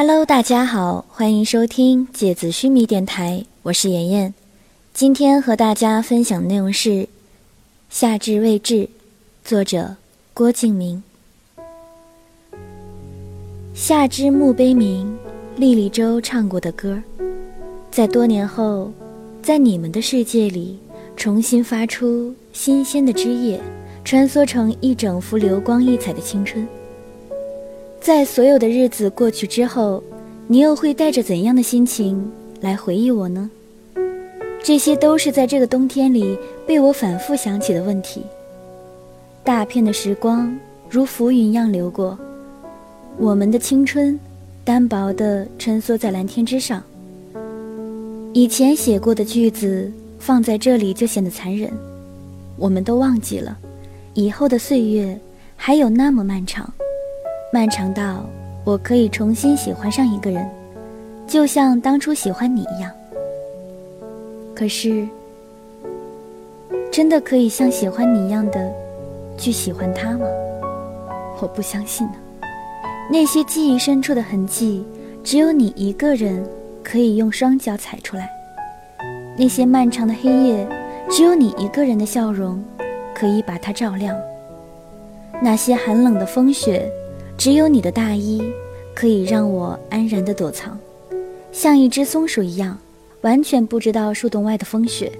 Hello，大家好，欢迎收听芥子须弥电台，我是妍妍。今天和大家分享的内容是《夏至未至》，作者郭敬明。夏之墓碑铭，莉莉周唱过的歌，在多年后，在你们的世界里重新发出新鲜的枝叶，穿梭成一整幅流光溢彩的青春。在所有的日子过去之后，你又会带着怎样的心情来回忆我呢？这些都是在这个冬天里被我反复想起的问题。大片的时光如浮云一样流过，我们的青春单薄地穿梭在蓝天之上。以前写过的句子放在这里就显得残忍，我们都忘记了，以后的岁月还有那么漫长。漫长到我可以重新喜欢上一个人，就像当初喜欢你一样。可是，真的可以像喜欢你一样的去喜欢他吗？我不相信呢。那些记忆深处的痕迹，只有你一个人可以用双脚踩出来；那些漫长的黑夜，只有你一个人的笑容可以把它照亮；那些寒冷的风雪。只有你的大衣可以让我安然的躲藏，像一只松鼠一样，完全不知道树洞外的风雪。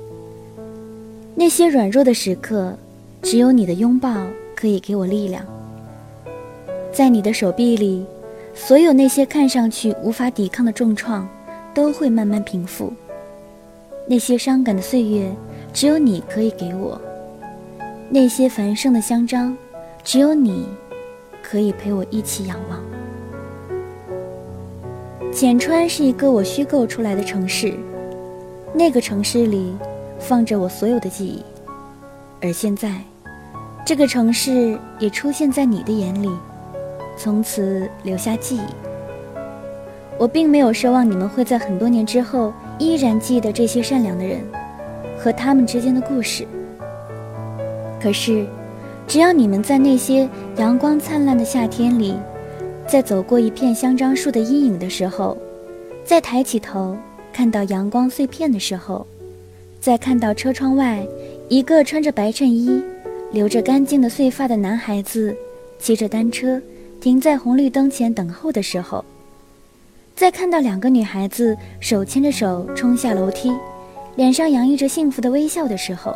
那些软弱的时刻，只有你的拥抱可以给我力量。在你的手臂里，所有那些看上去无法抵抗的重创，都会慢慢平复。那些伤感的岁月，只有你可以给我；那些繁盛的香樟，只有你。可以陪我一起仰望。简川是一个我虚构出来的城市，那个城市里放着我所有的记忆，而现在，这个城市也出现在你的眼里，从此留下记忆。我并没有奢望你们会在很多年之后依然记得这些善良的人和他们之间的故事，可是。只要你们在那些阳光灿烂的夏天里，在走过一片香樟树的阴影的时候，在抬起头看到阳光碎片的时候，在看到车窗外一个穿着白衬衣、留着干净的碎发的男孩子骑着单车停在红绿灯前等候的时候，在看到两个女孩子手牵着手冲下楼梯，脸上洋溢着幸福的微笑的时候。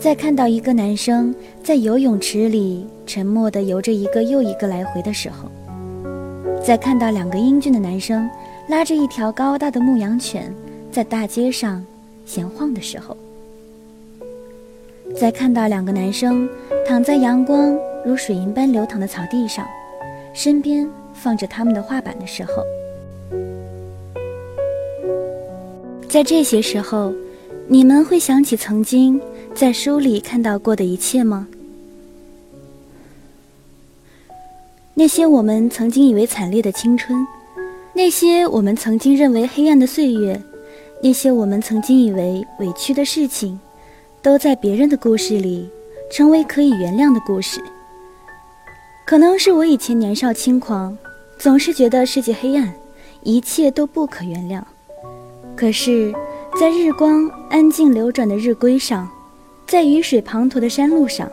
在看到一个男生在游泳池里沉默地游着一个又一个来回的时候，在看到两个英俊的男生拉着一条高大的牧羊犬在大街上闲晃的时候，在看到两个男生躺在阳光如水银般流淌的草地上，身边放着他们的画板的时候，在这些时候，你们会想起曾经。在书里看到过的一切吗？那些我们曾经以为惨烈的青春，那些我们曾经认为黑暗的岁月，那些我们曾经以为委屈的事情，都在别人的故事里成为可以原谅的故事。可能是我以前年少轻狂，总是觉得世界黑暗，一切都不可原谅。可是，在日光安静流转的日晷上。在雨水滂沱的山路上，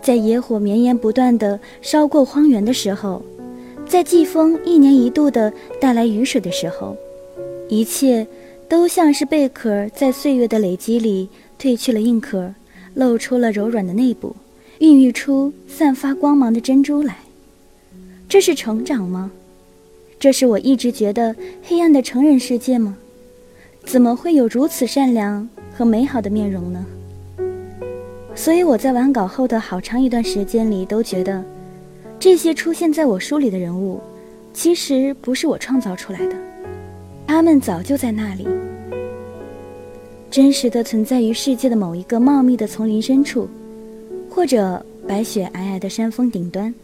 在野火绵延不断的烧过荒原的时候，在季风一年一度的带来雨水的时候，一切都像是贝壳在岁月的累积里褪去了硬壳，露出了柔软的内部，孕育出散发光芒的珍珠来。这是成长吗？这是我一直觉得黑暗的成人世界吗？怎么会有如此善良和美好的面容呢？所以我在完稿后的好长一段时间里都觉得，这些出现在我书里的人物，其实不是我创造出来的，他们早就在那里，真实的存在于世界的某一个茂密的丛林深处，或者白雪皑皑的山峰顶端，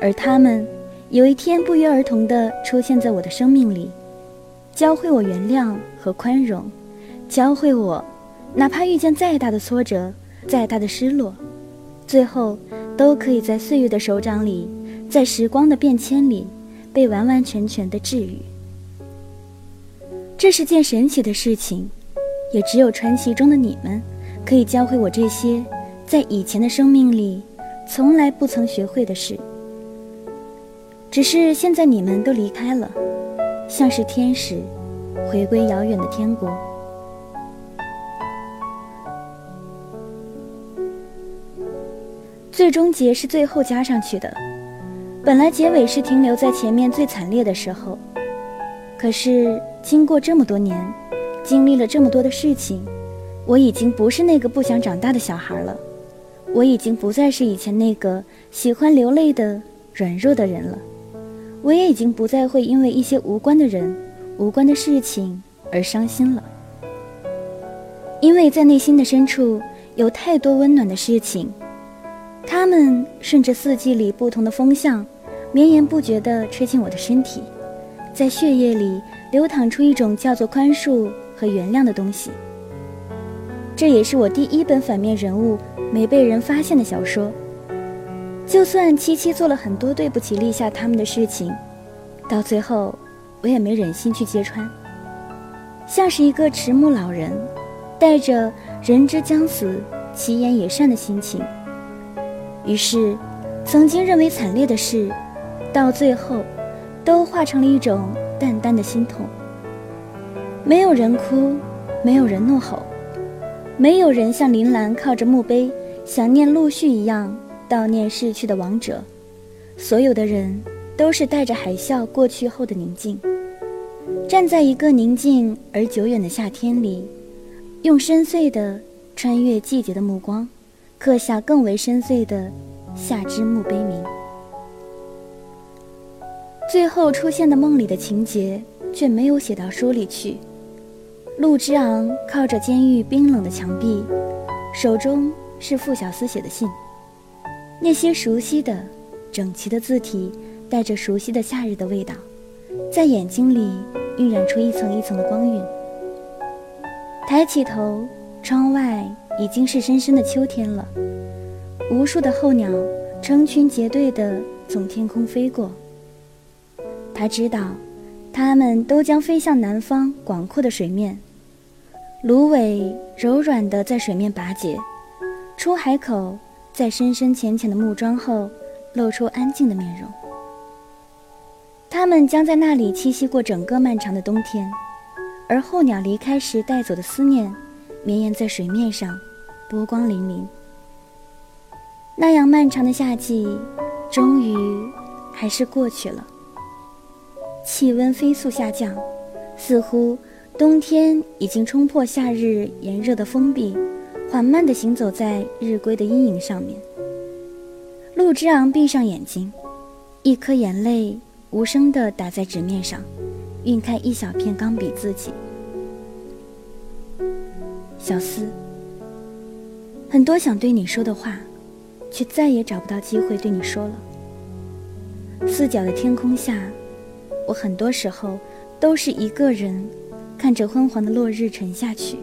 而他们有一天不约而同地出现在我的生命里，教会我原谅和宽容，教会我，哪怕遇见再大的挫折。再大的失落，最后都可以在岁月的手掌里，在时光的变迁里，被完完全全的治愈。这是件神奇的事情，也只有传奇中的你们，可以教会我这些在以前的生命里从来不曾学会的事。只是现在你们都离开了，像是天使，回归遥远的天国。最终结是最后加上去的，本来结尾是停留在前面最惨烈的时候，可是经过这么多年，经历了这么多的事情，我已经不是那个不想长大的小孩了，我已经不再是以前那个喜欢流泪的软弱的人了。我也已经不再会因为一些无关的人、无关的事情而伤心了，因为在内心的深处有太多温暖的事情，它们顺着四季里不同的风向，绵延不绝地吹进我的身体，在血液里流淌出一种叫做宽恕和原谅的东西。这也是我第一本反面人物没被人发现的小说。就算七七做了很多对不起立夏他们的事情，到最后，我也没忍心去揭穿。像是一个迟暮老人，带着“人之将死，其言也善”的心情。于是，曾经认为惨烈的事，到最后，都化成了一种淡淡的心痛。没有人哭，没有人怒吼，没有人像林兰靠着墓碑想念陆续一样。悼念逝去的亡者，所有的人都是带着海啸过去后的宁静，站在一个宁静而久远的夏天里，用深邃的穿越季节的目光，刻下更为深邃的夏之墓碑铭。最后出现的梦里的情节却没有写到书里去。陆之昂靠着监狱冰冷的墙壁，手中是傅小司写的信。那些熟悉的、整齐的字体，带着熟悉的夏日的味道，在眼睛里晕染出一层一层的光晕。抬起头，窗外已经是深深的秋天了。无数的候鸟成群结队地从天空飞过。他知道，它们都将飞向南方广阔的水面。芦苇柔软地在水面拔节，出海口。在深深浅浅的木桩后，露出安静的面容。它们将在那里栖息过整个漫长的冬天，而候鸟离开时带走的思念，绵延在水面上，波光粼粼。那样漫长的夏季，终于还是过去了。气温飞速下降，似乎冬天已经冲破夏日炎热的封闭。缓慢地行走在日晷的阴影上面。陆之昂闭上眼睛，一颗眼泪无声地打在纸面上，晕开一小片钢笔字迹。小思，很多想对你说的话，却再也找不到机会对你说了。四角的天空下，我很多时候都是一个人，看着昏黄的落日沉下去。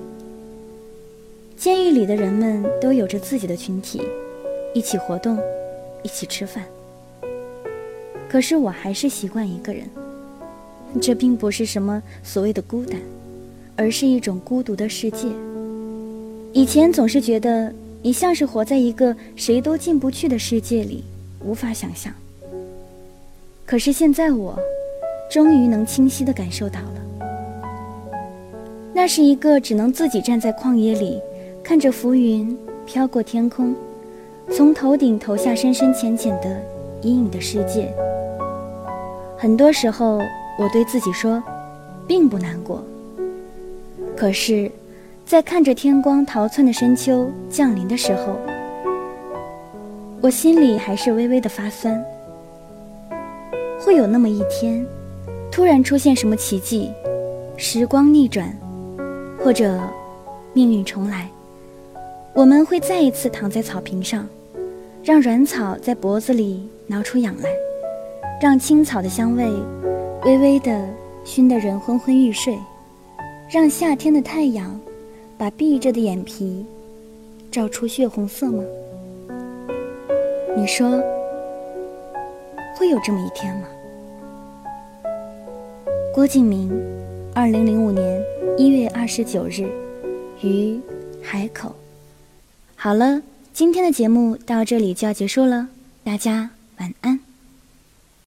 监狱里的人们都有着自己的群体，一起活动，一起吃饭。可是我还是习惯一个人。这并不是什么所谓的孤单，而是一种孤独的世界。以前总是觉得你像是活在一个谁都进不去的世界里，无法想象。可是现在我，终于能清晰地感受到了，那是一个只能自己站在旷野里。看着浮云飘过天空，从头顶投下深深浅浅的阴影的世界。很多时候，我对自己说，并不难过。可是，在看着天光逃窜的深秋降临的时候，我心里还是微微的发酸。会有那么一天，突然出现什么奇迹，时光逆转，或者命运重来。我们会再一次躺在草坪上，让软草在脖子里挠出痒来，让青草的香味微微的熏得人昏昏欲睡，让夏天的太阳把闭着的眼皮照出血红色吗？你说会有这么一天吗？郭敬明，二零零五年一月二十九日，于海口。好了，今天的节目到这里就要结束了，大家。